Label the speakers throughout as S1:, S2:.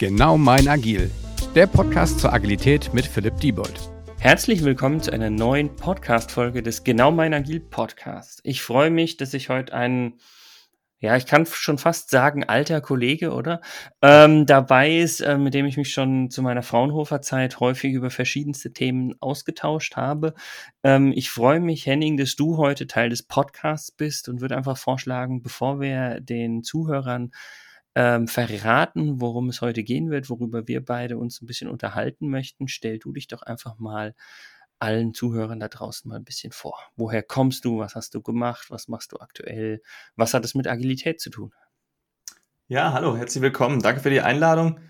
S1: Genau mein Agil, der Podcast zur Agilität mit Philipp Diebold.
S2: Herzlich willkommen zu einer neuen Podcast-Folge des Genau mein Agil Podcasts. Ich freue mich, dass ich heute einen, ja, ich kann schon fast sagen, alter Kollege, oder? Ähm, dabei ist, äh, mit dem ich mich schon zu meiner Fraunhofer-Zeit häufig über verschiedenste Themen ausgetauscht habe. Ähm, ich freue mich, Henning, dass du heute Teil des Podcasts bist und würde einfach vorschlagen, bevor wir den Zuhörern ähm, verraten, worum es heute gehen wird, worüber wir beide uns ein bisschen unterhalten möchten. Stell du dich doch einfach mal allen Zuhörern da draußen mal ein bisschen vor. Woher kommst du? Was hast du gemacht? Was machst du aktuell? Was hat es mit Agilität zu tun?
S3: Ja, hallo, herzlich willkommen. Danke für die Einladung.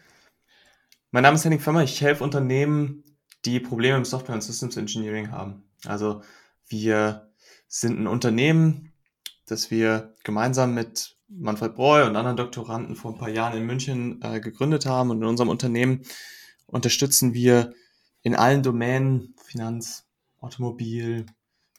S3: Mein Name ist Henning Firmer. Ich helfe Unternehmen, die Probleme im Software- und Systems Engineering haben. Also wir sind ein Unternehmen, das wir gemeinsam mit Manfred Breu und anderen Doktoranden vor ein paar Jahren in München äh, gegründet haben. Und in unserem Unternehmen unterstützen wir in allen Domänen, Finanz, Automobil,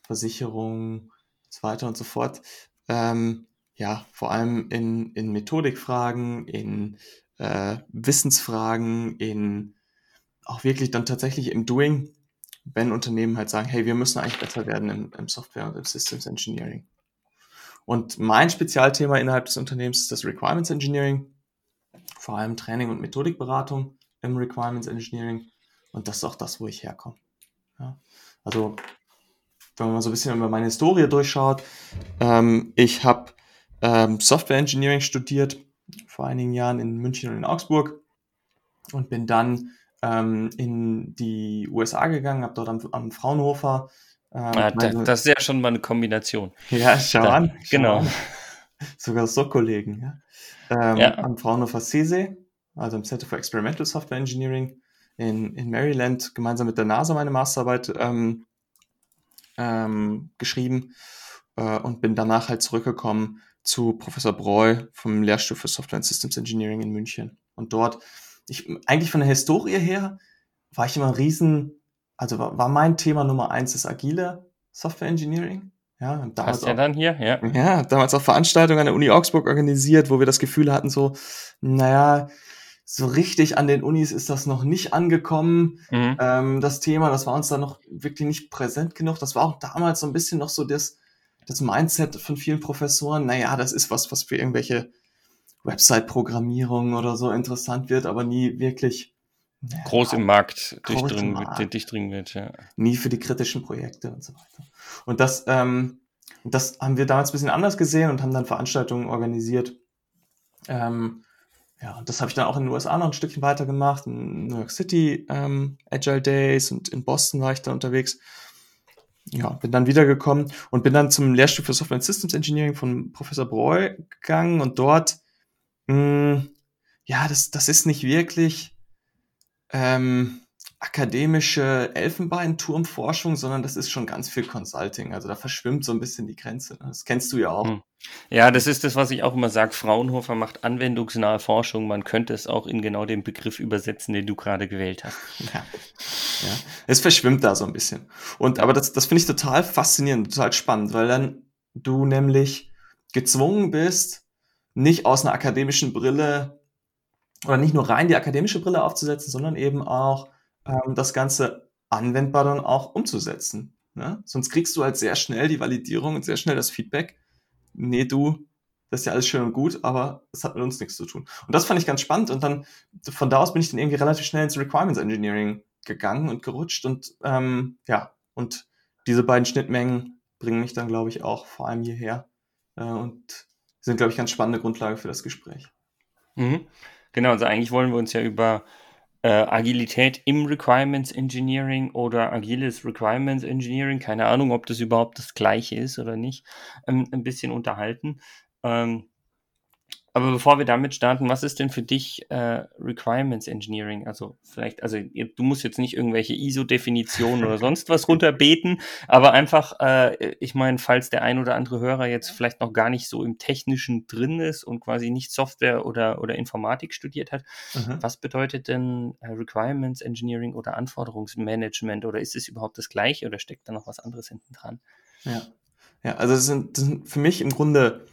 S3: Versicherung, so weiter und so fort, ähm, ja, vor allem in, in Methodikfragen, in äh, Wissensfragen, in auch wirklich dann tatsächlich im Doing, wenn Unternehmen halt sagen, hey, wir müssen eigentlich besser werden im, im Software und im Systems Engineering. Und mein Spezialthema innerhalb des Unternehmens ist das Requirements Engineering, vor allem Training und Methodikberatung im Requirements Engineering. Und das ist auch das, wo ich herkomme. Ja. Also, wenn man so ein bisschen über meine Historie durchschaut, ähm, ich habe ähm, Software Engineering studiert, vor einigen Jahren in München und in Augsburg und bin dann ähm, in die USA gegangen, habe dort am, am Fraunhofer
S2: ähm, ja, meine, das ist ja schon mal eine Kombination.
S3: Ja, schau da, an.
S2: Schau genau.
S3: An. Sogar so Kollegen. Ja. Ähm, ja. Am Fraunhofer CESE, also im Center for Experimental Software Engineering in, in Maryland, gemeinsam mit der NASA meine Masterarbeit ähm, ähm, geschrieben äh, und bin danach halt zurückgekommen zu Professor Breu vom Lehrstuhl für Software and Systems Engineering in München. Und dort, ich, eigentlich von der Historie her, war ich immer ein riesen also war, war mein Thema Nummer eins das agile Software Engineering.
S2: Ja, damals Hast ja dann hier, ja.
S3: Ja, damals auch Veranstaltungen an der Uni Augsburg organisiert, wo wir das Gefühl hatten, so, naja, so richtig an den Unis ist das noch nicht angekommen. Mhm. Ähm, das Thema, das war uns da noch wirklich nicht präsent genug. Das war auch damals so ein bisschen noch so das, das Mindset von vielen Professoren. Naja, das ist was, was für irgendwelche Website-Programmierung oder so interessant wird, aber nie wirklich
S2: groß im Markt durchdringen, Markt. durchdringen wird, ja.
S3: Nie für die kritischen Projekte und so weiter. Und das, ähm, das haben wir damals ein bisschen anders gesehen und haben dann Veranstaltungen organisiert. Ähm, ja, und das habe ich dann auch in den USA noch ein Stückchen weiter gemacht, in New York City ähm, Agile Days und in Boston war ich da unterwegs. Ja, bin dann wiedergekommen und bin dann zum Lehrstuhl für Software and Systems Engineering von Professor Breu gegangen und dort, mh, hm, ja, das, das ist nicht wirklich ähm, akademische Elfenbeinturmforschung, sondern das ist schon ganz viel Consulting. Also da verschwimmt so ein bisschen die Grenze. Ne? Das kennst du ja auch. Hm.
S2: Ja, das ist das, was ich auch immer sage. Fraunhofer macht anwendungsnahe Forschung. Man könnte es auch in genau den Begriff übersetzen, den du gerade gewählt hast.
S3: Ja. ja. Es verschwimmt da so ein bisschen. Und aber das, das finde ich total faszinierend, total spannend, weil dann du nämlich gezwungen bist, nicht aus einer akademischen Brille oder nicht nur rein die akademische Brille aufzusetzen, sondern eben auch ähm, das Ganze anwendbar dann auch umzusetzen. Ne? Sonst kriegst du halt sehr schnell die Validierung und sehr schnell das Feedback. Nee, du, das ist ja alles schön und gut, aber es hat mit uns nichts zu tun. Und das fand ich ganz spannend und dann von da aus bin ich dann irgendwie relativ schnell ins Requirements Engineering gegangen und gerutscht und ähm, ja, und diese beiden Schnittmengen bringen mich dann, glaube ich, auch vor allem hierher äh, und sind, glaube ich, ganz spannende Grundlage für das Gespräch.
S2: Mhm. Genau, also eigentlich wollen wir uns ja über äh, Agilität im Requirements Engineering oder agiles Requirements Engineering, keine Ahnung, ob das überhaupt das gleiche ist oder nicht, ähm, ein bisschen unterhalten. Ähm, aber bevor wir damit starten, was ist denn für dich äh, Requirements Engineering? Also vielleicht, also du musst jetzt nicht irgendwelche ISO-Definitionen oder sonst was runterbeten, aber einfach, äh, ich meine, falls der ein oder andere Hörer jetzt vielleicht noch gar nicht so im Technischen drin ist und quasi nicht Software oder, oder Informatik studiert hat, mhm. was bedeutet denn äh, Requirements Engineering oder Anforderungsmanagement oder ist es überhaupt das gleiche oder steckt da noch was anderes hinten dran?
S3: Ja, ja also das sind, das sind für mich im Grunde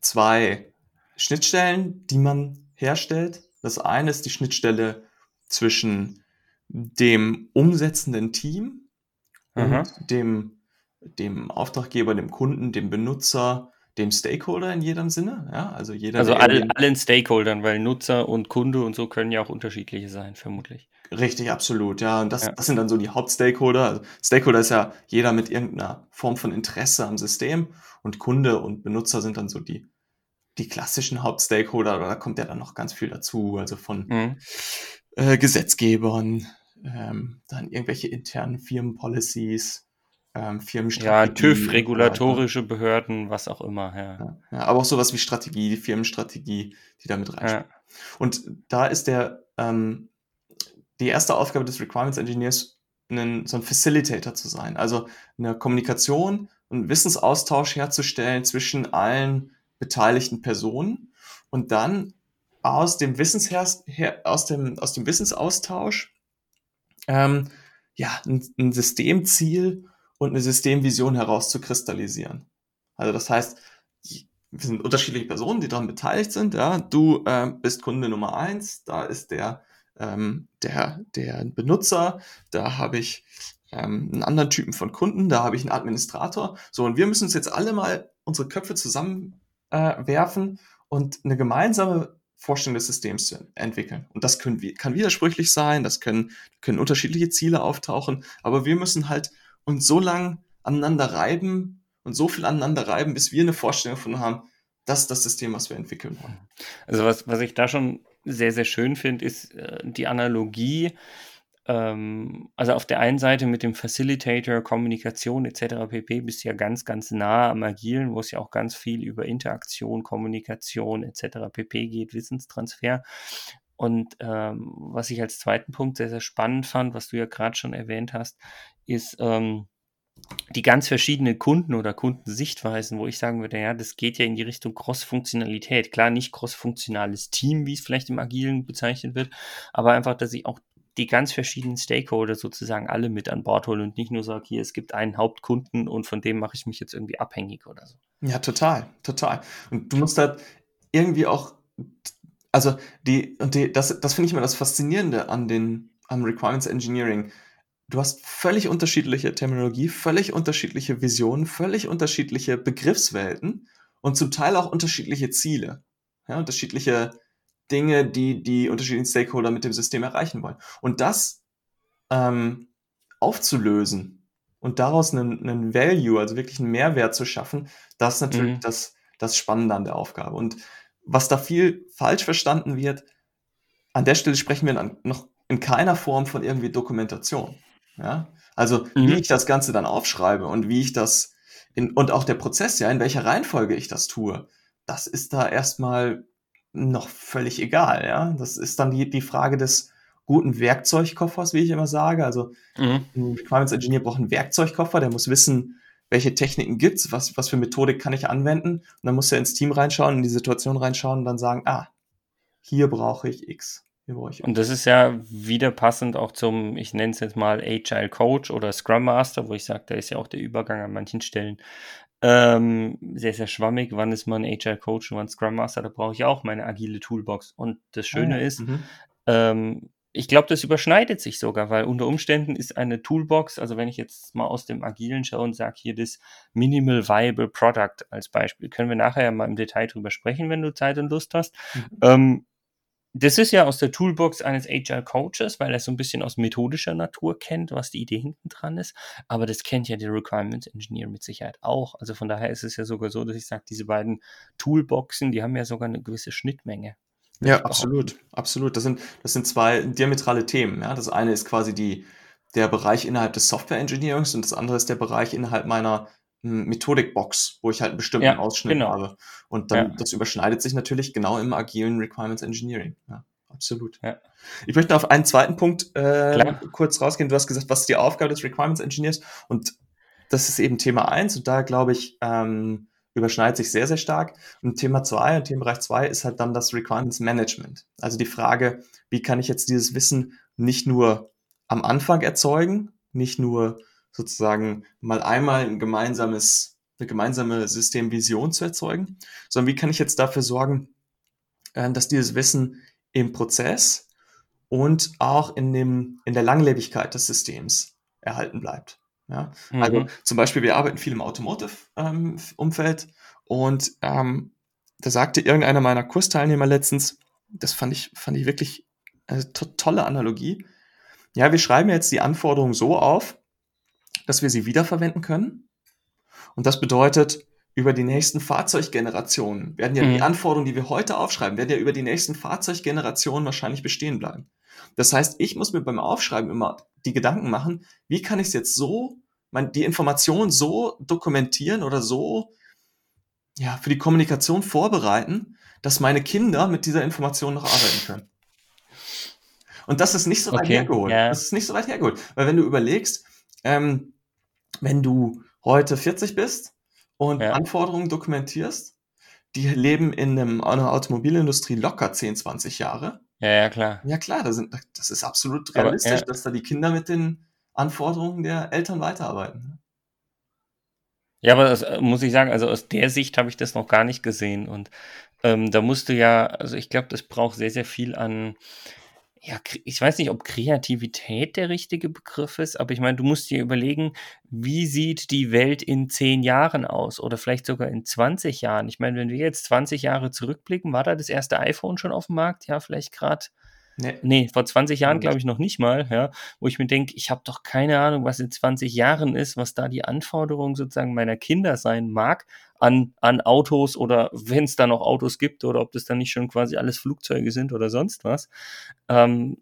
S3: zwei Schnittstellen, die man herstellt Das eine ist die Schnittstelle zwischen dem umsetzenden Team und
S2: Aha.
S3: dem, dem Auftraggeber, dem Kunden, dem Benutzer, dem Stakeholder in jedem Sinne. Ja, also jeder,
S2: Also all, allen Stakeholdern, weil Nutzer und Kunde und so können ja auch unterschiedliche sein, vermutlich.
S3: Richtig, absolut, ja. Und das,
S2: Ja.
S3: das sind dann so die Hauptstakeholder. Also Stakeholder ist ja jeder mit irgendeiner Form von Interesse am System und Kunde und Benutzer sind dann so die, die klassischen Hauptstakeholder, aber da kommt ja dann noch ganz viel dazu, also von
S2: Mhm.
S3: äh, Gesetzgebern, ähm, dann irgendwelche internen Firmenpolicies, ähm,
S2: Ja,
S3: Firmenstrategie.
S2: TÜV, regulatorische Behörden, was auch immer, ja.
S3: Ja, ja, aber auch sowas wie Strategie, die Firmenstrategie, die damit reinspielt.
S2: Ja,
S3: Und da ist der, ähm, die erste Aufgabe des Requirements Engineers, ein, so ein Facilitator zu sein. Also eine Kommunikation und Wissensaustausch herzustellen zwischen allen beteiligten Personen und dann aus dem Wissensher her, aus dem, aus dem Wissensaustausch ähm, ja, ein, ein Systemziel und eine Systemvision herauszukristallisieren. Also das heißt, wir sind unterschiedliche Personen, die daran beteiligt sind. Ja, du äh, bist Kunde Nummer eins, da ist der ähm, der der Benutzer, da habe ich ähm, einen anderen Typen von Kunden, da habe ich einen Administrator. So und wir müssen uns jetzt alle mal unsere Köpfe zusammen äh, werfen und eine gemeinsame Vorstellung des Systems zu entwickeln. Und das können, kann widersprüchlich sein, das können, können unterschiedliche Ziele auftauchen, aber wir müssen halt uns so lang aneinander reiben und so viel aneinander reiben, bis wir eine Vorstellung davon haben, das das System, was wir entwickeln wollen.
S2: Also was, was ich da schon sehr, sehr schön finde, ist äh, die Analogie. Ähm, also auf der einen Seite mit dem Facilitator, Kommunikation etc. pp. bist du ja ganz, ganz nah am Agilen, wo es ja auch ganz viel über Interaktion, Kommunikation etc. pp. geht, Wissenstransfer. Und ähm, was ich als zweiten Punkt sehr, sehr spannend fand, was du ja gerade schon erwähnt hast, ist ähm, die ganz verschiedenen Kunden oder Kundensichtweisen, wo ich sagen würde, ja, das geht ja in die Richtung Cross-Funktionalität. Klar, nicht cross-funktionales Team, wie es vielleicht im Agilen bezeichnet wird, aber einfach, dass ich auch die ganz verschiedenen Stakeholder sozusagen alle mit an Bord hole und nicht nur sage, hier, es gibt einen Hauptkunden und von dem mache ich mich jetzt irgendwie abhängig oder so.
S3: Ja, total, total. Und du musst halt irgendwie auch, also die, und die, das, das finde ich immer das Faszinierende an den, am Requirements Engineering. Du hast völlig unterschiedliche Terminologie, völlig unterschiedliche Visionen, völlig unterschiedliche Begriffswelten und zum Teil auch unterschiedliche Ziele. Ja, unterschiedliche Dinge, die die unterschiedlichen Stakeholder mit dem System erreichen wollen. Und das ähm, aufzulösen und daraus einen, einen Value, also wirklich einen Mehrwert zu schaffen, das ist natürlich
S2: Mhm.
S3: das, das Spannende an der Aufgabe. Und was da viel falsch verstanden wird, an der Stelle sprechen wir noch in keiner Form von irgendwie Dokumentation. Ja? Also wie
S2: Mhm.
S3: ich das Ganze dann aufschreibe und wie ich das in, und auch der Prozess, ja, in welcher Reihenfolge ich das tue, das ist da erstmal noch völlig egal, ja. Das ist dann die, die Frage des guten Werkzeugkoffers, wie ich immer sage. Also
S2: Mhm.
S3: ein Requirements Engineer braucht einen Werkzeugkoffer, der muss wissen, welche Techniken gibt's, was, was für Methodik kann ich anwenden. Und dann muss er ins Team reinschauen, in die Situation reinschauen und dann sagen, ah, hier brauche ich X. Hier brauche ich Y.
S2: Und das ist ja wieder passend auch zum, ich nenne es jetzt mal Agile Coach oder Scrum Master, wo ich sage, da ist ja auch der Übergang an manchen Stellen ähm, sehr, sehr schwammig. Wann ist man Agile Coach und wann Scrum Master? Da brauche ich auch meine agile Toolbox. Und das Schöne
S3: Ah, ja.
S2: ist,
S3: Mhm.
S2: ähm, ich glaube, das überschneidet sich sogar, weil unter Umständen ist eine Toolbox, also wenn ich jetzt mal aus dem Agilen schaue und sage hier das Minimal Viable Product als Beispiel, können wir nachher ja mal im Detail drüber sprechen, wenn du Zeit und Lust hast.
S3: Mhm.
S2: Ähm, das ist ja aus der Toolbox eines Agile Coaches, weil er so ein bisschen aus methodischer Natur kennt, was die Idee hinten dran ist. Aber das kennt ja der Requirements Engineer mit Sicherheit auch. Also von daher ist es ja sogar so, dass ich sage, diese beiden Toolboxen, die haben ja sogar eine gewisse Schnittmenge.
S3: Ja, absolut, absolut. Das sind, das sind zwei diametrale Themen. Ja? Das eine ist quasi die, der Bereich innerhalb des Software Engineerings und das andere ist der Bereich innerhalb meiner Methodikbox, wo ich halt einen bestimmten
S2: Ja,
S3: Ausschnitt
S2: genau.
S3: habe. Und dann,
S2: Ja.
S3: das überschneidet sich natürlich genau im agilen Requirements Engineering. Ja, absolut.
S2: Ja.
S3: Ich möchte auf einen zweiten Punkt äh, kurz rausgehen. Du hast gesagt, was ist die Aufgabe des Requirements Engineers? Und das ist eben Thema eins und da glaube ich, ähm, überschneidet sich sehr, sehr stark. Und Thema zwei und Themenbereich zwei ist halt dann das Requirements Management. Also die Frage, wie kann ich jetzt dieses Wissen nicht nur am Anfang erzeugen, nicht nur sozusagen mal einmal ein gemeinsames, eine gemeinsame Systemvision zu erzeugen, sondern wie kann ich jetzt dafür sorgen, äh, dass dieses Wissen im Prozess und auch in, dem, in der Langlebigkeit des Systems erhalten bleibt. Ja? Mhm. Also zum Beispiel, wir arbeiten viel im Automotive-Umfeld ähm, und ähm, da sagte irgendeiner meiner Kursteilnehmer letztens, das fand ich, fand ich wirklich eine to tolle Analogie. Ja, wir schreiben jetzt die Anforderungen so auf, dass wir sie wiederverwenden können. Und das bedeutet, über die nächsten Fahrzeuggenerationen werden ja mhm. die Anforderungen, die wir heute aufschreiben, werden ja über die nächsten Fahrzeuggenerationen wahrscheinlich bestehen bleiben. Das heißt, ich muss mir beim Aufschreiben immer die Gedanken machen, wie kann ich es jetzt so, mein, die Information so dokumentieren oder so ja, für die Kommunikation vorbereiten, dass meine Kinder mit dieser Information noch arbeiten können. Und das ist nicht so weit okay, hergeholt. Yeah. Das ist nicht so weit hergeholt. Weil wenn du überlegst, ähm, wenn du heute 40 bist und ja. Anforderungen dokumentierst, die leben in, einem, in einer Automobilindustrie locker 10, 20 Jahre.
S2: Ja, ja, klar.
S3: Ja, klar, das, sind, das ist absolut realistisch, Aber, ja. dass da die Kinder mit den Anforderungen der Eltern weiterarbeiten.
S2: Ja, aber das äh, muss ich sagen, also aus der Sicht habe ich das noch gar nicht gesehen. Und ähm, da musst du ja, also ich glaube, das braucht sehr, sehr viel an, ja, ich weiß nicht, ob Kreativität der richtige Begriff ist, aber ich meine, du musst dir überlegen, wie sieht die Welt in zehn Jahren aus oder vielleicht sogar in 20 Jahren. Ich meine, wenn wir jetzt 20 Jahre zurückblicken, war da das erste iPhone schon auf dem Markt? Ja, vielleicht gerade Nee. nee, vor 20 Jahren glaube ich noch nicht mal, ja, wo ich mir denke, ich habe doch keine Ahnung, was in 20 Jahren ist, was da die Anforderung sozusagen meiner Kinder sein mag an, an Autos oder wenn es da noch Autos gibt oder ob das dann nicht schon quasi alles Flugzeuge sind oder sonst was. Ähm,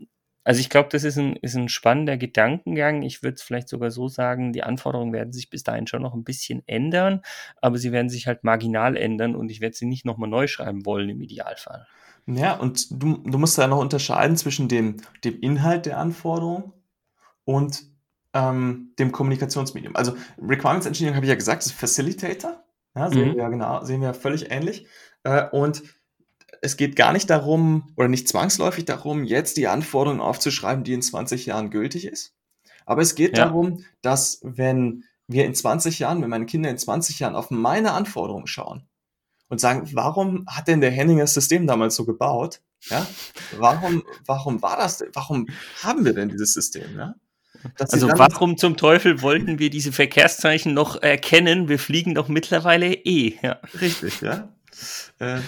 S2: also ich glaube, das ist ein, ist ein spannender Gedankengang. Ich würde es vielleicht sogar so sagen, die Anforderungen werden sich bis dahin schon noch ein bisschen ändern, aber sie werden sich halt marginal ändern und ich werde sie nicht nochmal neu schreiben wollen im Idealfall.
S3: Ja, und du, du musst da noch unterscheiden zwischen dem, dem Inhalt der Anforderung und ähm, dem Kommunikationsmedium. Also Requirements Engineering habe ich ja gesagt, ist Facilitator. Ja, sehen mhm. wir ja genau, sehen wir ja völlig ähnlich. Äh, und es geht gar nicht darum oder nicht zwangsläufig darum, jetzt die Anforderungen aufzuschreiben, die in 20 Jahren gültig ist. Aber es geht ja. darum, dass wenn wir in 20 Jahren, wenn meine Kinder in 20 Jahren auf meine Anforderungen schauen, und sagen, warum hat denn der Henning das System damals so gebaut? Ja, warum, warum war das, warum haben wir denn dieses System? Ja?
S2: also warum zum Teufel wollten wir diese Verkehrszeichen noch erkennen? Wir fliegen doch mittlerweile eh. Ja.
S3: Richtig, ja. Äh,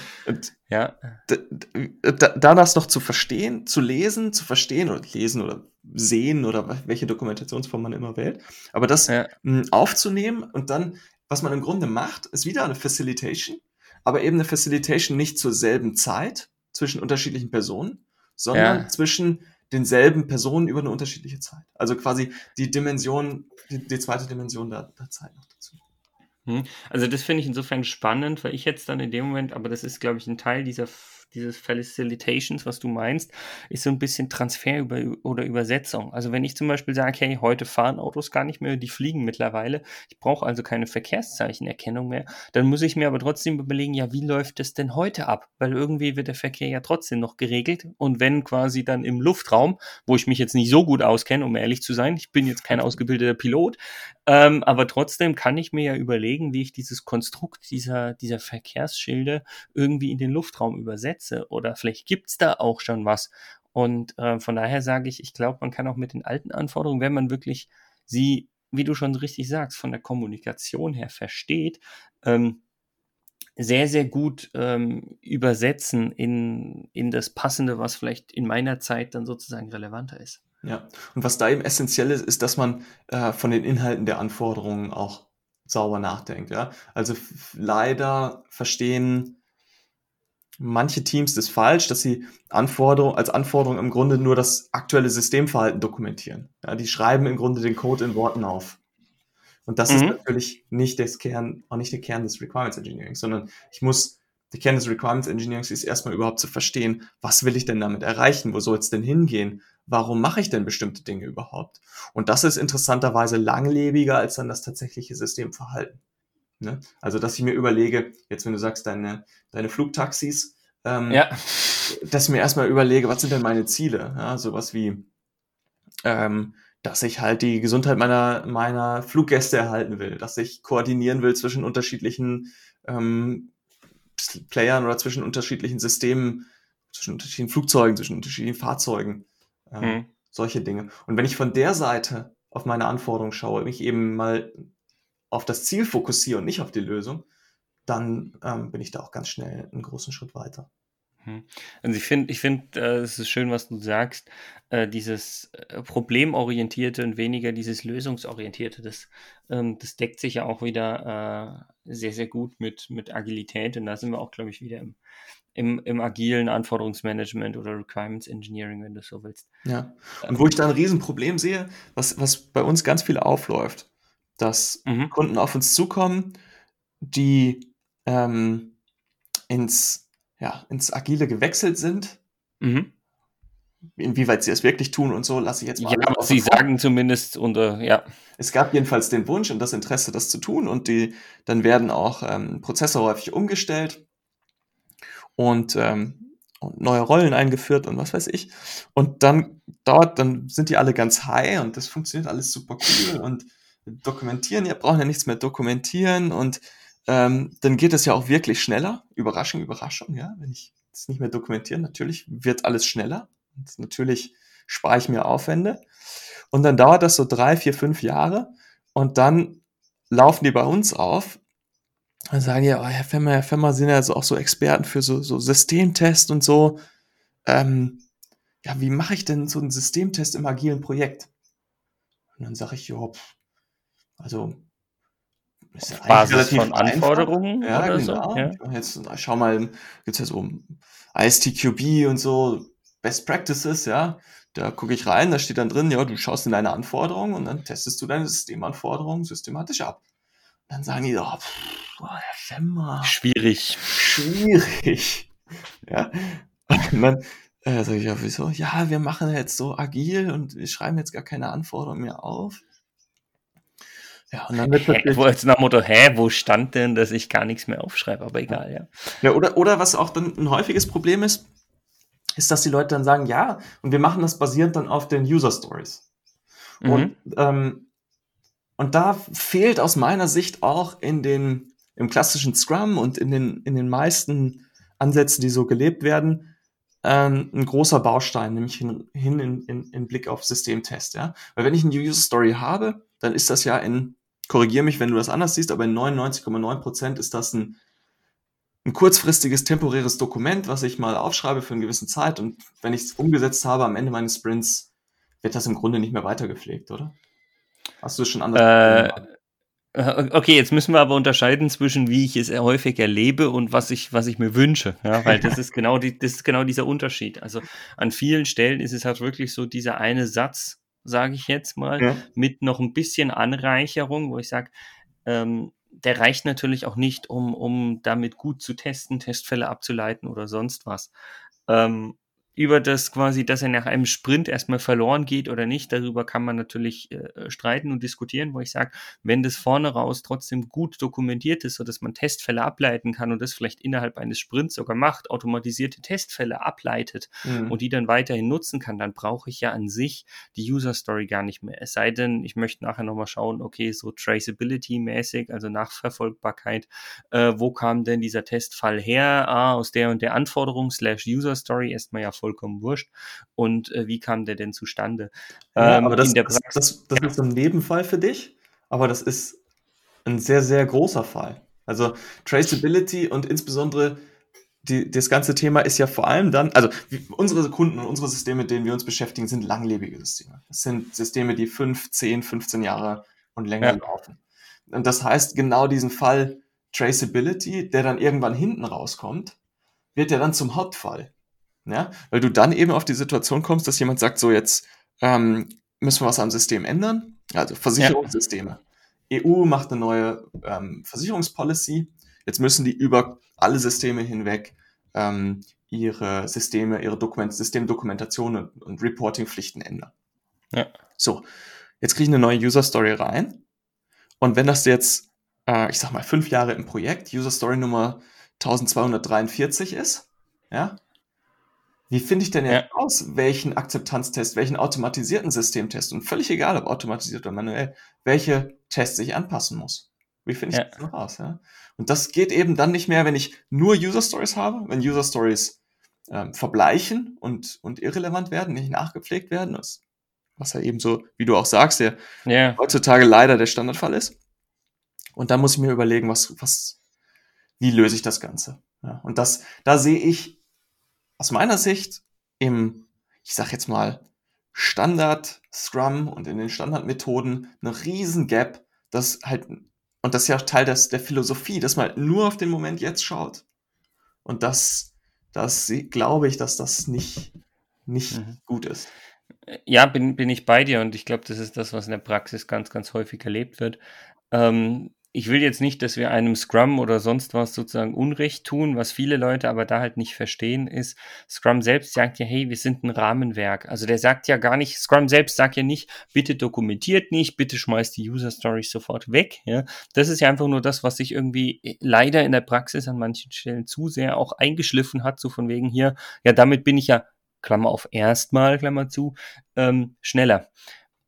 S3: ja. Da, da das noch zu verstehen, zu lesen, zu verstehen oder lesen oder sehen oder welche Dokumentationsform man immer wählt, aber das ja. aufzunehmen und dann, was man im Grunde macht, ist wieder eine Facilitation aber eben eine Facilitation nicht zur selben Zeit zwischen unterschiedlichen Personen, sondern ja. zwischen denselben Personen über eine unterschiedliche Zeit. Also quasi die Dimension, die, die zweite Dimension der, der Zeit noch dazu.
S2: Hm. Also das finde ich insofern spannend, weil ich jetzt dann in dem Moment, aber das ist, glaube ich, ein Teil dieser dieses Facilitations, was du meinst, ist so ein bisschen Transfer über, oder Übersetzung. Also wenn ich zum Beispiel sage, hey, heute fahren Autos gar nicht mehr, die fliegen mittlerweile, ich brauche also keine Verkehrszeichenerkennung mehr, dann muss ich mir aber trotzdem überlegen, ja, wie läuft das denn heute ab? Weil irgendwie wird der Verkehr ja trotzdem noch geregelt und wenn quasi dann im Luftraum, wo ich mich jetzt nicht so gut auskenne, um ehrlich zu sein, ich bin jetzt kein ausgebildeter Pilot, ähm, aber trotzdem kann ich mir ja überlegen, wie ich dieses Konstrukt dieser, dieser Verkehrsschilde irgendwie in den Luftraum übersetze. Oder vielleicht gibt's da auch schon was. Und äh, von daher sage ich, ich glaube, man kann auch mit den alten Anforderungen, wenn man wirklich sie, wie du schon richtig sagst, von der Kommunikation her versteht, ähm, sehr, sehr gut ähm, übersetzen in, in das Passende, was vielleicht in meiner Zeit dann sozusagen relevanter ist.
S3: Ja, und was da eben essentiell ist, ist, dass man äh, von den Inhalten der Anforderungen auch sauber nachdenkt. Ja? Also leider verstehen manche Teams das falsch, dass sie Anforderung, als Anforderung im Grunde nur das aktuelle Systemverhalten dokumentieren. Ja, die schreiben im Grunde den Code in Worten auf. Und das mhm. ist natürlich nicht das Kern, auch nicht der Kern des Requirements Engineering, sondern ich muss, der Kern des Requirements Engineering ist erstmal überhaupt zu verstehen, was will ich denn damit erreichen? Wo soll es denn hingehen? warum mache ich denn bestimmte Dinge überhaupt? Und das ist interessanterweise langlebiger als dann das tatsächliche Systemverhalten. Ne? Also, dass ich mir überlege, jetzt wenn du sagst, deine, deine Flugtaxis, ähm, ja. dass ich mir erstmal überlege, was sind denn meine Ziele? Ja, sowas wie, ähm, dass ich halt die Gesundheit meiner, meiner Fluggäste erhalten will, dass ich koordinieren will zwischen unterschiedlichen ähm, Playern oder zwischen unterschiedlichen Systemen zwischen unterschiedlichen Flugzeugen, zwischen unterschiedlichen Fahrzeugen, äh, mhm. solche Dinge. Und wenn ich von der Seite auf meine Anforderungen schaue, mich eben mal auf das Ziel fokussiere und nicht auf die Lösung, dann ähm, bin ich da auch ganz schnell einen großen Schritt weiter.
S2: Mhm. Also ich finde, ich finde, äh, es ist schön, was du sagst, äh, dieses äh, problemorientierte und weniger dieses lösungsorientierte, das, ähm, das deckt sich ja auch wieder äh, sehr, sehr gut mit, mit Agilität und da sind wir auch, glaube ich, wieder im, im, im agilen Anforderungsmanagement oder Requirements Engineering, wenn du so willst.
S3: Ja, und wo ich da ein Riesenproblem sehe, was, was bei uns ganz viel aufläuft, dass mhm. Kunden auf uns zukommen, die ähm, ins ja, ins Agile gewechselt sind. Mhm. Inwieweit sie es wirklich tun und so, lasse ich jetzt
S2: mal. Ja, aber sie sagen zumindest unter, ja.
S3: Es gab jedenfalls den Wunsch und das Interesse, das zu tun und die, dann werden auch ähm, Prozesse häufig umgestellt und, ähm, und neue Rollen eingeführt und was weiß ich. Und dann dauert, dann sind die alle ganz high und das funktioniert alles super cool und dokumentieren, ihr braucht ja nichts mehr dokumentieren und ähm, dann geht es ja auch wirklich schneller. Überraschung, Überraschung, ja. Wenn ich es nicht mehr dokumentiere, natürlich wird alles schneller. Und natürlich spare ich mir Aufwände. Und dann dauert das so drei, vier, fünf Jahre. Und dann laufen die bei uns auf und sagen ja, oh, Herr Femmer, Herr Femmer sind ja also auch so Experten für so, so Systemtest und so. Ähm, ja, wie mache ich denn so einen Systemtest im agilen Projekt? Und dann sage ich, ja, also
S2: ist Auf Basis von Anforderungen
S3: ja, oder genau. so. Ja. Jetzt schau mal, gibt es ja so ISTQB und so Best Practices, ja. Da gucke ich rein, da steht dann drin, ja, du schaust in deine Anforderungen und dann testest du deine Systemanforderungen systematisch ab. Dann sagen die, oh, pff, oh Herr Femmer.
S2: Schwierig.
S3: Schwierig. Ja. Und dann äh, sage ich, ja, wieso? Ja, wir machen jetzt so agil und wir schreiben jetzt gar keine Anforderungen mehr auf.
S2: Ja, und dann wird natürlich. Wo jetzt nach Motto, hä, wo stand denn, dass ich gar nichts mehr aufschreibe, aber egal, ja.
S3: Ja, oder, oder was auch dann ein häufiges Problem ist, ist, dass die Leute dann sagen, ja, und wir machen das basierend dann auf den User Stories. Mhm. Und, ähm, und da fehlt aus meiner Sicht auch in den, im klassischen Scrum und in den, in den meisten Ansätzen, die so gelebt werden, ähm, ein großer Baustein, nämlich hin, hin in, in, in Blick auf Systemtest, ja. Weil wenn ich eine User Story habe, dann ist das ja in korrigiere mich, wenn du das anders siehst, aber in 99,9 Prozent ist das ein, ein kurzfristiges, temporäres Dokument, was ich mal aufschreibe für eine gewisse Zeit und wenn ich es umgesetzt habe am Ende meines Sprints, wird das im Grunde nicht mehr weitergepflegt, oder? Hast du es schon anders?
S2: Äh, okay, jetzt müssen wir aber unterscheiden zwischen wie ich es häufig erlebe und was ich, was ich mir wünsche. Ja, weil das ist genau die, das ist genau dieser Unterschied. Also an vielen Stellen ist es halt wirklich so dieser eine Satz, sage ich jetzt mal, ja. mit noch ein bisschen Anreicherung, wo ich sage, ähm, der reicht natürlich auch nicht, um, um damit gut zu testen, Testfälle abzuleiten oder sonst was. Ähm, über das quasi, dass er nach einem Sprint erstmal verloren geht oder nicht, darüber kann man natürlich äh, streiten und diskutieren, wo ich sage, wenn das vorne raus trotzdem gut dokumentiert ist, sodass man Testfälle ableiten kann und das vielleicht innerhalb eines Sprints sogar macht, automatisierte Testfälle ableitet mhm. und die dann weiterhin nutzen kann, dann brauche ich ja an sich die User Story gar nicht mehr. Es sei denn, ich möchte nachher nochmal schauen, okay, so Traceability-mäßig, also Nachverfolgbarkeit, äh, wo kam denn dieser Testfall her? Ah, aus der und der Anforderung slash User Story erstmal ja voll vollkommen wurscht. Und äh, wie kam der denn zustande?
S3: Ja, ähm, aber das, das, das, das ja. ist ein Nebenfall für dich, aber das ist ein sehr, sehr großer Fall. Also Traceability und insbesondere die, das ganze Thema ist ja vor allem dann, also unsere Kunden und unsere Systeme, mit denen wir uns beschäftigen, sind langlebige Systeme. Das sind Systeme, die 5, 10, 15 Jahre und länger ja. laufen. Und das heißt, genau diesen Fall Traceability, der dann irgendwann hinten rauskommt, wird ja dann zum Hauptfall. Ja? Weil du dann eben auf die Situation kommst, dass jemand sagt, so jetzt ähm, müssen wir was am System ändern. Also Versicherungssysteme. Ja. EU macht eine neue ähm, Versicherungspolicy. Jetzt müssen die über alle Systeme hinweg ähm, ihre Systeme, ihre Dokument Systemdokumentation und, und Reporting-Pflichten ändern. Ja. So, jetzt kriege ich eine neue User Story rein. Und wenn das jetzt, äh, ich sag mal, fünf Jahre im Projekt, User Story Nummer 1243 ist, ja, wie finde ich denn jetzt ja. aus, welchen Akzeptanztest, welchen automatisierten Systemtest und völlig egal, ob automatisiert oder manuell, welche Tests ich anpassen muss? Wie finde ich ja. das noch aus? Ja? Und das geht eben dann nicht mehr, wenn ich nur User Stories habe, wenn User Stories ähm, verbleichen und, und irrelevant werden, nicht nachgepflegt werden, was, was ja eben so, wie du auch sagst, ja
S2: Ja.
S3: heutzutage leider der Standardfall ist. Und dann muss ich mir überlegen, was, was, wie löse ich das Ganze? Ja, und das, da sehe ich aus meiner Sicht im, ich sag jetzt mal, Standard Scrum und in den Standardmethoden eine riesen Gap, das halt, und das ist ja auch Teil des, der Philosophie, dass man halt nur auf den Moment jetzt schaut. Und das, das glaube ich, dass das nicht, nicht
S2: Mhm.
S3: gut ist.
S2: Ja, bin, bin ich bei dir und ich glaube, das ist das, was in der Praxis ganz, ganz häufig erlebt wird. Ähm, ich will jetzt nicht, dass wir einem Scrum oder sonst was sozusagen Unrecht tun. Was viele Leute aber da halt nicht verstehen, ist, Scrum selbst sagt ja, hey, wir sind ein Rahmenwerk. Also der sagt ja gar nicht, Scrum selbst sagt ja nicht, bitte dokumentiert nicht, bitte schmeißt die User Stories sofort weg. Ja? Das ist ja einfach nur das, was sich irgendwie äh, leider in der Praxis an manchen Stellen zu sehr auch eingeschliffen hat, so von wegen hier, ja, damit bin ich ja, Klammer auf erstmal, Klammer zu, ähm, schneller.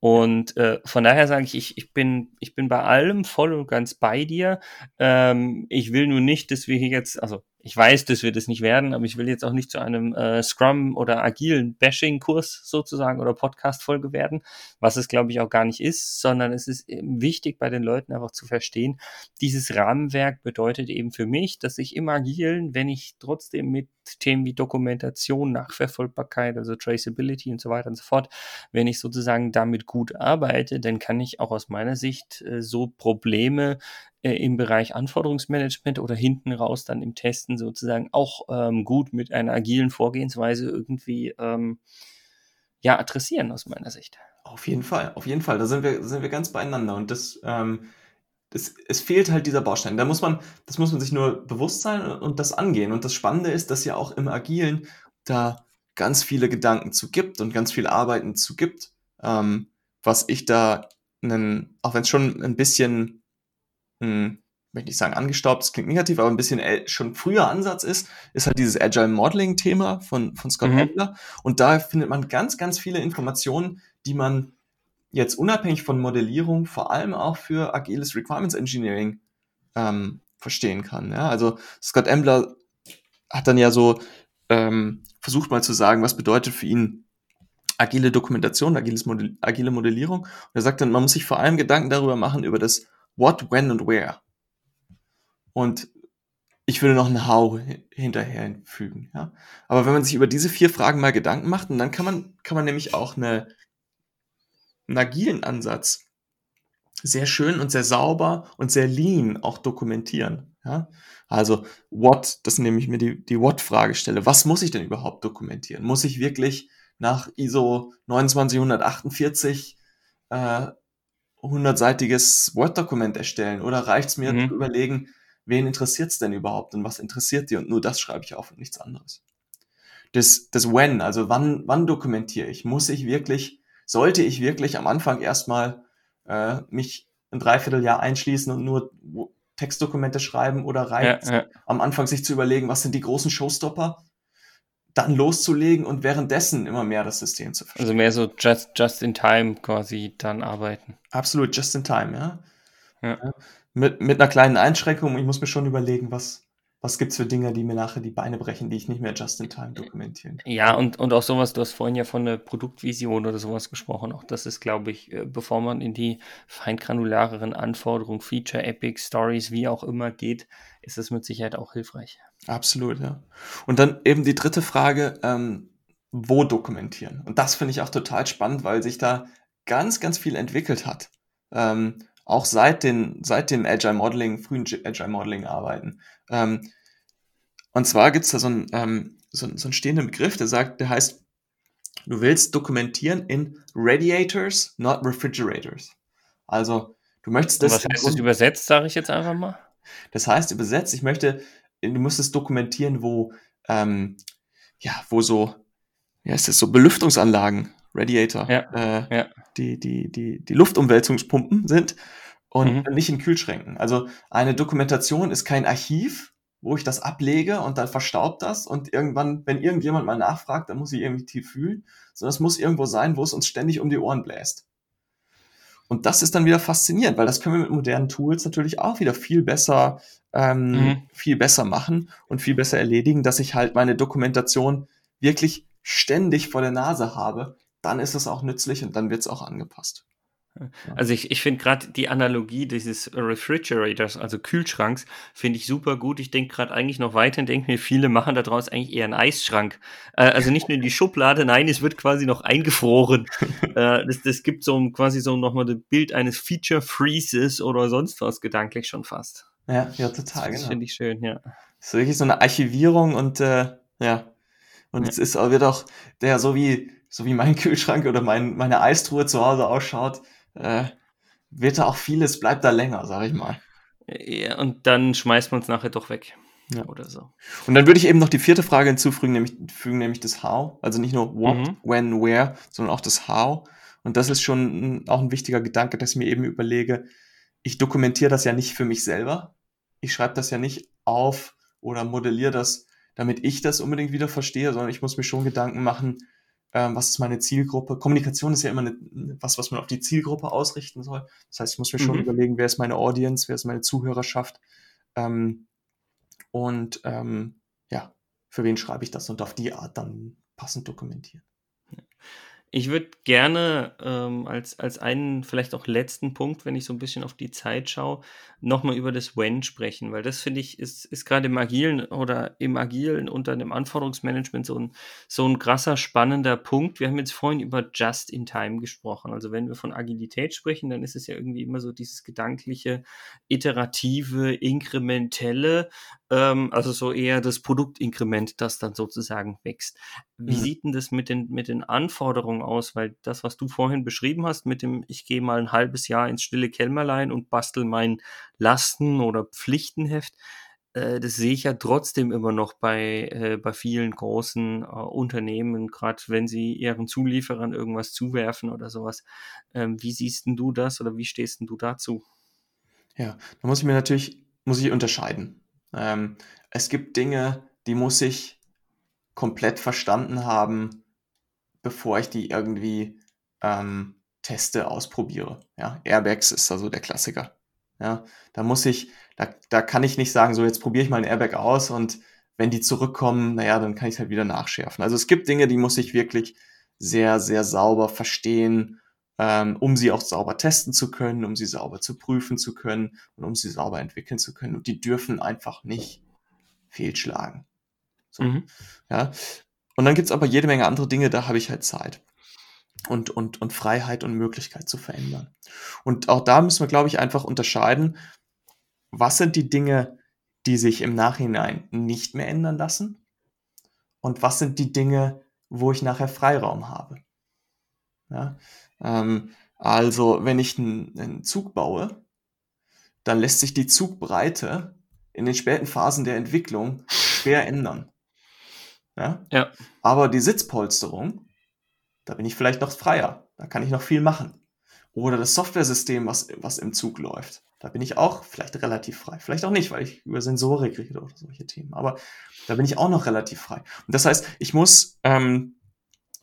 S2: Und äh, von daher sage ich, ich, ich, bin, ich bin bei allem voll und ganz bei dir. Ähm, ich will nur nicht, dass wir hier jetzt, also ich weiß, dass wir das nicht werden, aber ich will jetzt auch nicht zu einem äh, Scrum oder agilen Bashing-Kurs sozusagen oder Podcast-Folge werden, was es, glaube ich, auch gar nicht ist, sondern es ist wichtig bei den Leuten einfach zu verstehen, dieses Rahmenwerk bedeutet eben für mich, dass ich im Agilen, wenn ich trotzdem mit Themen wie Dokumentation, Nachverfolgbarkeit, also Traceability und so weiter und so fort, wenn ich sozusagen damit gut arbeite, dann kann ich auch aus meiner Sicht äh, so Probleme äh, im Bereich Anforderungsmanagement oder hinten raus dann im Testen sozusagen auch ähm, gut mit einer agilen Vorgehensweise irgendwie ähm, ja adressieren aus meiner Sicht.
S3: Auf jeden Fall, auf jeden Fall. Da sind wir, sind wir ganz beieinander. Und das, ähm, das, es fehlt halt dieser Baustein. Da muss man, das muss man sich nur bewusst sein und das angehen. Und das Spannende ist, dass ja auch im Agilen da ganz viele Gedanken zu gibt und ganz viel Arbeiten zu gibt, ähm, was ich da einen, auch wenn es schon ein bisschen, hm, möchte ich sagen, angestaubt, das klingt negativ, aber ein bisschen schon früher Ansatz ist, ist halt dieses Agile Modeling Thema von, von Scott
S2: Mhm.
S3: Adler. Und da findet man ganz, ganz viele Informationen, die man jetzt unabhängig von Modellierung vor allem auch für agiles Requirements Engineering ähm, verstehen kann. Ja? Also Scott Embler hat dann ja so ähm, versucht mal zu sagen, was bedeutet für ihn agile Dokumentation, agiles Modell, agile Modellierung. Und er sagt dann, man muss sich vor allem Gedanken darüber machen, über das What, When und Where. Und ich würde noch ein How hinterher fügen. Ja? Aber wenn man sich über diese vier Fragen mal Gedanken macht, und dann kann man, kann man nämlich auch eine, einen agilen Ansatz sehr schön und sehr sauber und sehr lean auch dokumentieren. Ja? Also what, das nehme ich mir die, die What-Frage stelle. Was muss ich denn überhaupt dokumentieren? Muss ich wirklich nach ISO 29148 äh, 100-seitiges Word-Dokument erstellen? Oder reicht es mir
S2: Mhm.
S3: zu überlegen, wen interessiert es denn überhaupt und was interessiert die? Und nur das schreibe ich auf und nichts anderes. Das, das When, also wann, wann dokumentiere ich? Muss ich wirklich, sollte ich wirklich am Anfang erstmal äh, mich ein Dreivierteljahr einschließen und nur Textdokumente schreiben oder reicht
S2: Ja, ja.
S3: am Anfang sich zu überlegen, was sind die großen Showstopper, dann loszulegen und währenddessen immer mehr das System zu verstehen.
S2: Also mehr so just, just in time quasi dann arbeiten.
S3: Absolut, just in time, ja.
S2: Ja.
S3: Mit, mit einer kleinen Einschränkung, ich muss mir schon überlegen, was, was gibt's für Dinge, die mir nachher die Beine brechen, die ich nicht mehr just in time dokumentieren kann.
S2: Ja, und, und auch sowas, du hast vorhin ja von der Produktvision oder sowas gesprochen. Auch das ist, glaube ich, äh, bevor man in die feingranulareren Anforderungen, Feature, Epic, Stories, wie auch immer geht, ist es mit Sicherheit auch hilfreich.
S3: Absolut, ja. Und dann eben die dritte Frage, ähm, wo dokumentieren? Und das finde ich auch total spannend, weil sich da ganz, ganz viel entwickelt hat. Ähm, auch seit, den, seit dem Agile Modeling, frühen Agile Modeling arbeiten. Ähm, und zwar gibt es da so einen, ähm, so, so einen stehenden Begriff, der sagt, der heißt, du willst dokumentieren in Radiators, not Refrigerators. Also du möchtest
S2: Und
S3: das.
S2: was heißt das übersetzt, sage ich jetzt einfach mal?
S3: Das heißt übersetzt, ich möchte, du musst es dokumentieren, wo, ähm, ja, wo so, wie heißt das, so Belüftungsanlagen, Radiator,
S2: Ja,
S3: äh,
S2: ja.
S3: die, die, die, die Luftumwälzungspumpen sind und
S2: Mhm.
S3: nicht in Kühlschränken. Also eine Dokumentation ist kein Archiv, wo ich das ablege und dann verstaubt das und irgendwann, wenn irgendjemand mal nachfragt, dann muss ich irgendwie tief fühlen, sondern es muss irgendwo sein, wo es uns ständig um die Ohren bläst. Und das ist dann wieder faszinierend, weil das können wir mit modernen Tools natürlich auch wieder viel besser ähm, mhm. viel besser machen und viel besser erledigen, dass ich halt meine Dokumentation wirklich ständig vor der Nase habe, dann ist es auch nützlich und dann wird es auch angepasst.
S2: Also ich, ich finde gerade die Analogie dieses Refrigerators, also Kühlschranks, finde ich super gut. Ich denke gerade eigentlich noch weiter und denke mir, viele machen daraus eigentlich eher einen Eisschrank. Äh, also nicht nur in die Schublade, nein, es wird quasi noch eingefroren. äh, das, das gibt so quasi so nochmal das Bild eines Feature Freezes oder sonst was gedanklich schon fast.
S3: Ja, ja, total,
S2: das genau. finde ich schön, ja.
S3: Das ist wirklich so eine Archivierung und äh, ja. Und ja. es ist, wird auch der, so wie, so wie mein Kühlschrank oder mein, meine Eistruhe zu Hause ausschaut, äh, wird da auch vieles, bleibt da länger, sag ich mal.
S2: Ja, und dann schmeißt man es nachher doch weg. Ja. Oder so.
S3: Und dann würde ich eben noch die vierte Frage hinzufügen, nämlich, fügen, nämlich das How. Also nicht nur what, mhm. when, where, sondern auch das How. Und das ist schon auch ein wichtiger Gedanke, dass ich mir eben überlege, ich dokumentiere das ja nicht für mich selber. Ich schreibe das ja nicht auf oder modelliere das, damit ich das unbedingt wieder verstehe, sondern ich muss mir schon Gedanken machen, ähm, was ist meine Zielgruppe. Kommunikation ist ja immer eine, was, was man auf die Zielgruppe ausrichten soll. Das heißt, ich muss mir schon mhm. überlegen, wer ist meine Audience, wer ist meine Zuhörerschaft ähm, und ähm, ja, für wen schreibe ich das und auf die Art dann passend dokumentieren.
S2: Ich würde gerne ähm, als, als einen vielleicht auch letzten Punkt, wenn ich so ein bisschen auf die Zeit schaue, nochmal über das When sprechen, weil das finde ich ist, ist gerade im Agilen oder im Agilen unter dem Anforderungsmanagement so ein, so ein krasser, spannender Punkt. Wir haben jetzt vorhin über Just in Time gesprochen. Also wenn wir von Agilität sprechen, dann ist es ja irgendwie immer so dieses gedankliche, iterative, inkrementelle, ähm, also so eher das Produktinkrement, das dann sozusagen wächst. Wie mhm. sieht denn das mit den, mit den Anforderungen aus? Weil das, was du vorhin beschrieben hast, mit dem, ich gehe mal ein halbes Jahr ins stille Kämmerlein und bastel mein Lasten- oder Pflichtenheft, äh, das sehe ich ja trotzdem immer noch bei, äh, bei vielen großen äh, Unternehmen, gerade wenn sie ihren Zulieferern irgendwas zuwerfen oder sowas. Ähm, wie siehst denn du das oder wie stehst denn du dazu?
S3: Ja, da muss ich mir natürlich, muss ich unterscheiden. Ähm, es gibt Dinge, die muss ich komplett verstanden haben, bevor ich die irgendwie ähm, teste, ausprobiere. Ja, Airbags ist also der Klassiker. Ja, da muss ich, da, da kann ich nicht sagen, so jetzt probiere ich mal ein Airbag aus und wenn die zurückkommen, naja, dann kann ich es halt wieder nachschärfen. Also es gibt Dinge, die muss ich wirklich sehr, sehr sauber verstehen, ähm, um sie auch sauber testen zu können, um sie sauber zu prüfen zu können und um sie sauber entwickeln zu können. Und die dürfen einfach nicht fehlschlagen. So. Mhm. Ja. Und dann gibt's aber jede Menge andere Dinge, da habe ich halt Zeit. Und, und, und Freiheit und Möglichkeit zu verändern. Und auch da müssen wir, glaube ich, einfach unterscheiden, was sind die Dinge, die sich im Nachhinein nicht mehr ändern lassen? Und was sind die Dinge, wo ich nachher Freiraum habe? Ja, ähm, also, wenn ich einen, einen Zug baue, dann lässt sich die Zugbreite in den späten Phasen der Entwicklung schwer ändern. Ja? ja. Aber die Sitzpolsterung, da bin ich vielleicht noch freier. Da kann ich noch viel machen. Oder das Softwaresystem, was, was im Zug läuft. Da bin ich auch vielleicht relativ frei. Vielleicht auch nicht, weil ich über Sensorik rede oder solche Themen. Aber da bin ich auch noch relativ frei. Und das heißt, ich muss ähm,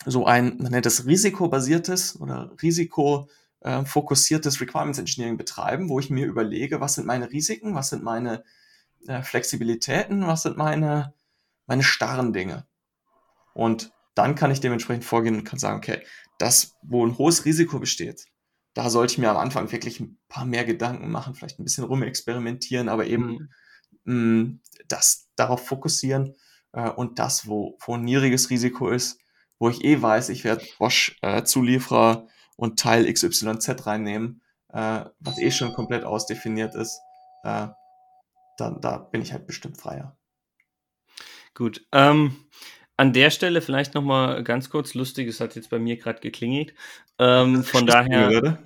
S3: so ein, man nennt das risikobasiertes oder risikofokussiertes äh, Requirements Engineering betreiben, wo ich mir überlege, was sind meine Risiken, was sind meine äh, Flexibilitäten, was sind meine, meine starren Dinge. Und dann kann ich dementsprechend vorgehen und kann sagen, okay, das, wo ein hohes Risiko besteht, da sollte ich mir am Anfang wirklich ein paar mehr Gedanken machen, vielleicht ein bisschen rumexperimentieren, aber eben mhm. mh, mm, das darauf fokussieren äh, und das, wo, wo ein niedriges Risiko ist, wo ich eh weiß, ich werde Bosch-Zulieferer äh, und Teil XYZ reinnehmen, äh, was eh schon komplett ausdefiniert ist, äh, dann da bin ich halt bestimmt freier.
S2: Gut. Ähm, an der Stelle vielleicht noch mal ganz kurz lustig, es hat jetzt bei mir gerade geklingelt. Ähm, von daher. Oder?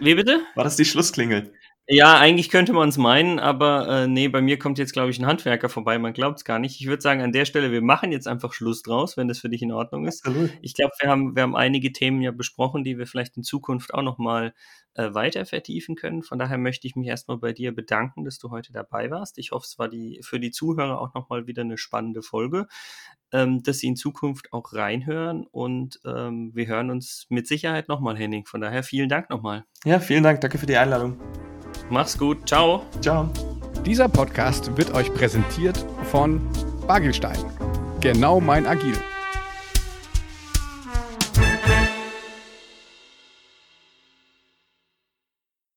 S2: Wie bitte?
S3: War das die Schlussklingel?
S2: Ja, eigentlich könnte man es meinen, aber äh, nee, bei mir kommt jetzt, glaube ich, ein Handwerker vorbei, man glaubt es gar nicht. Ich würde sagen, an der Stelle, wir machen jetzt einfach Schluss draus, wenn das für dich in Ordnung ist. Absolut. Ich glaube, wir haben, wir haben einige Themen ja besprochen, die wir vielleicht in Zukunft auch nochmal äh, weiter vertiefen können. Von daher möchte ich mich erstmal bei dir bedanken, dass du heute dabei warst. Ich hoffe, es war die, für die Zuhörer auch nochmal wieder eine spannende Folge, ähm, dass sie in Zukunft auch reinhören und ähm, wir hören uns mit Sicherheit nochmal, Henning. Von daher vielen Dank nochmal.
S3: Ja, vielen Dank. Danke für die Einladung.
S2: Mach's gut. Ciao.
S3: Ciao.
S1: Dieser Podcast wird euch präsentiert von Bagelstein. Genau mein Agil.